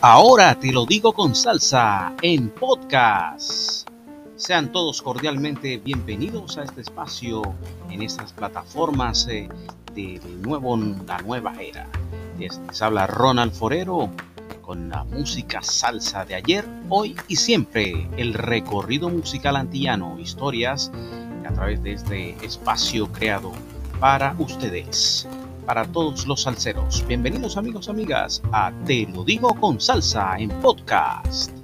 Ahora te lo digo con salsa en podcast. Sean todos cordialmente bienvenidos a este espacio en estas plataformas eh, de, nuevo la nueva era. Les habla Ronald Forero con la música salsa de ayer, hoy y siempre. El recorrido musical antillano, historias a través de este espacio creado para ustedes para todos los salseros. Bienvenidos amigos, amigas, a Te lo digo con salsa en podcast.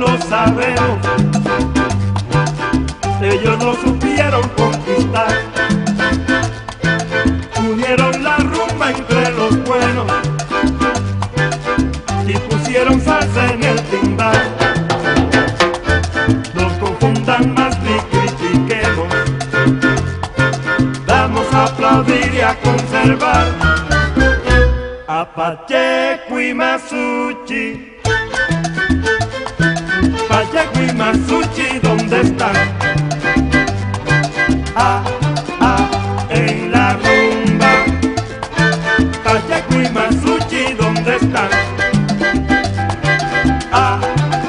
lo sabemos. Ellos no supieron conquistar. Unieron la rumba entre los buenos y pusieron salsa en el timbal. No confundan más ni critiquemos. Vamos a aplaudir y a conservar. A Pacheco y Masuchi. Vallejo y Matsuchi, ¿dónde están? Ah, ah, en la rumba. Vallejo y Matsuchi, ¿dónde están? Ah,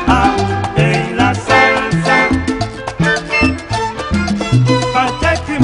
ah, en la salsa. Vallejo y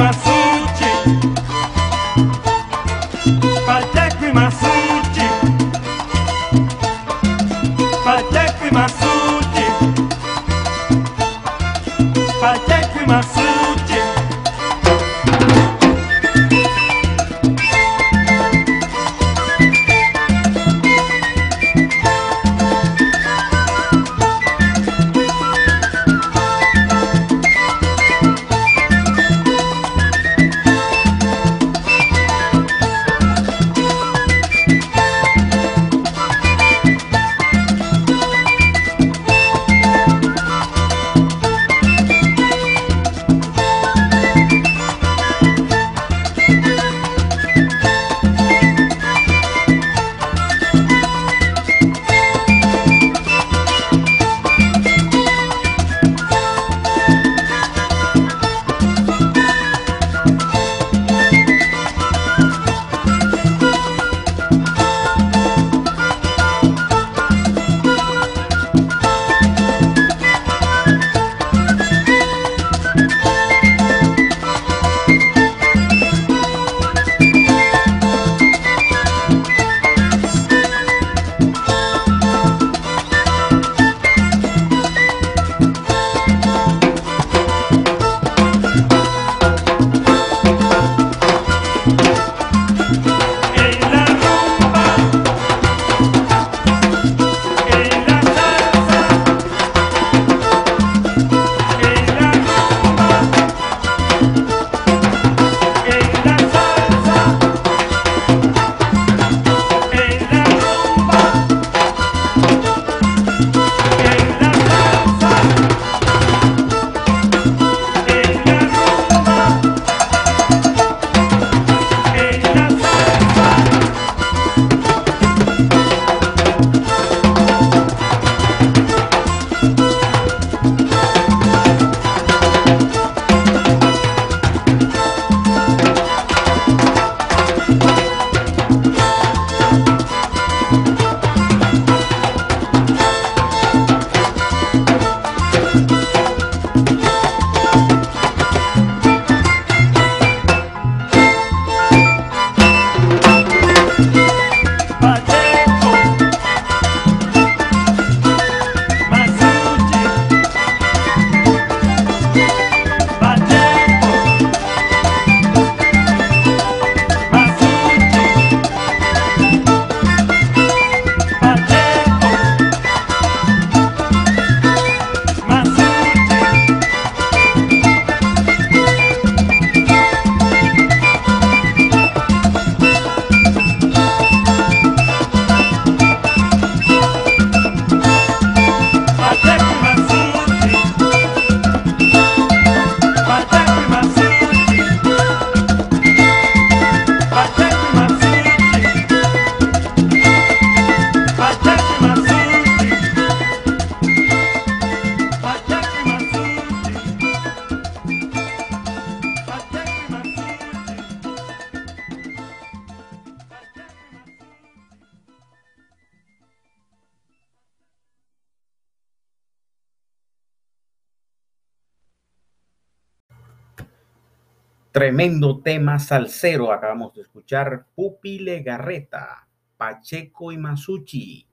Tremendo tema salsero. Acabamos de escuchar Pupi Legarreta, Pacheco y Masucci.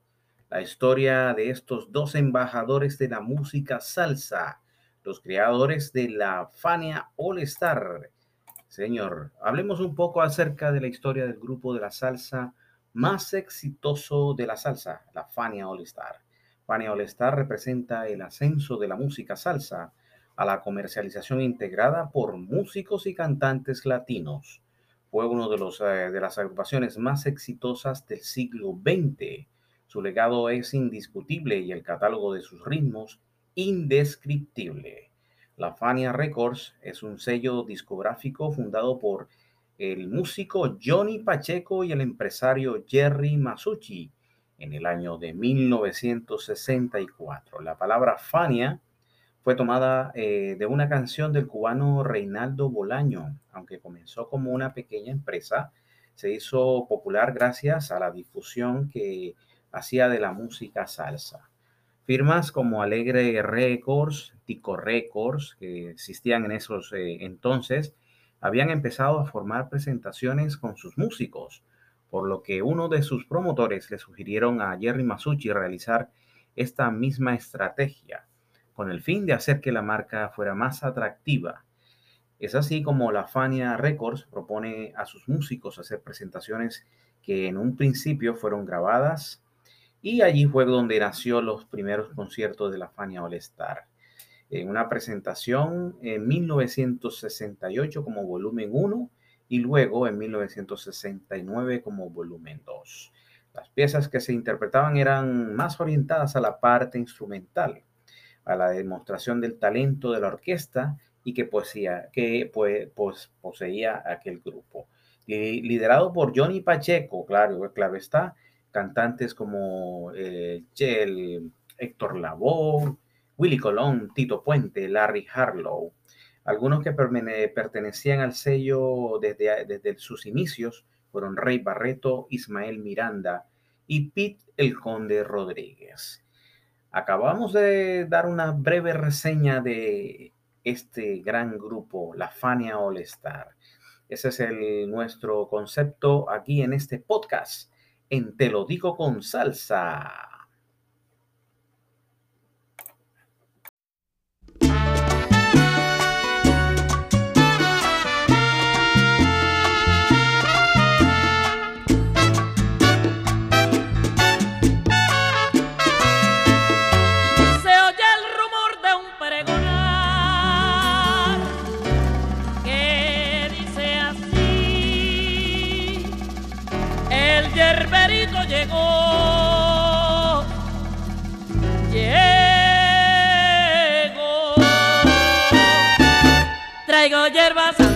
La historia de estos dos embajadores de la música salsa, los creadores de la Fania All Star. Señor, hablemos un poco acerca de la historia del grupo de la salsa más exitoso de la salsa, la Fania All Star. Fania All Star representa el ascenso de la música salsa a la comercialización integrada por músicos y cantantes latinos. Fue uno de, los, eh, de las agrupaciones más exitosas del siglo XX. Su legado es indiscutible y el catálogo de sus ritmos indescriptible. La Fania Records es un sello discográfico fundado por el músico Johnny Pacheco y el empresario Jerry Masucci en el año de 1964. La palabra Fania fue tomada eh, de una canción del cubano Reinaldo Bolaño, aunque comenzó como una pequeña empresa, se hizo popular gracias a la difusión que hacía de la música salsa. Firmas como Alegre Records, Tico Records, que existían en esos eh, entonces, habían empezado a formar presentaciones con sus músicos, por lo que uno de sus promotores le sugirieron a Jerry Masucci realizar esta misma estrategia con el fin de hacer que la marca fuera más atractiva. Es así como la Fania Records propone a sus músicos hacer presentaciones que en un principio fueron grabadas y allí fue donde nació los primeros conciertos de la Fania All Star. En una presentación en 1968 como volumen 1 y luego en 1969 como volumen 2. Las piezas que se interpretaban eran más orientadas a la parte instrumental a la demostración del talento de la orquesta y que, poseía, que pues, poseía aquel grupo. liderado por Johnny Pacheco, claro, clave está, cantantes como eh, Héctor Lavoe, Willy Colón, Tito Puente, Larry Harlow, algunos que pertenecían al sello desde, desde sus inicios fueron Rey Barreto, Ismael Miranda y Pete el Conde Rodríguez. Acabamos de dar una breve reseña de este gran grupo, la Fania All Star. Ese es el, nuestro concepto aquí en este podcast, en Te lo digo con salsa. yerberito llegó. Llegó. Traigo hierbas.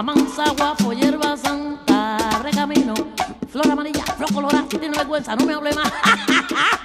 Amansa, guapo, hierba santa, abre camino, flor amarilla, flor colorada, si tiene vergüenza, no me hable más.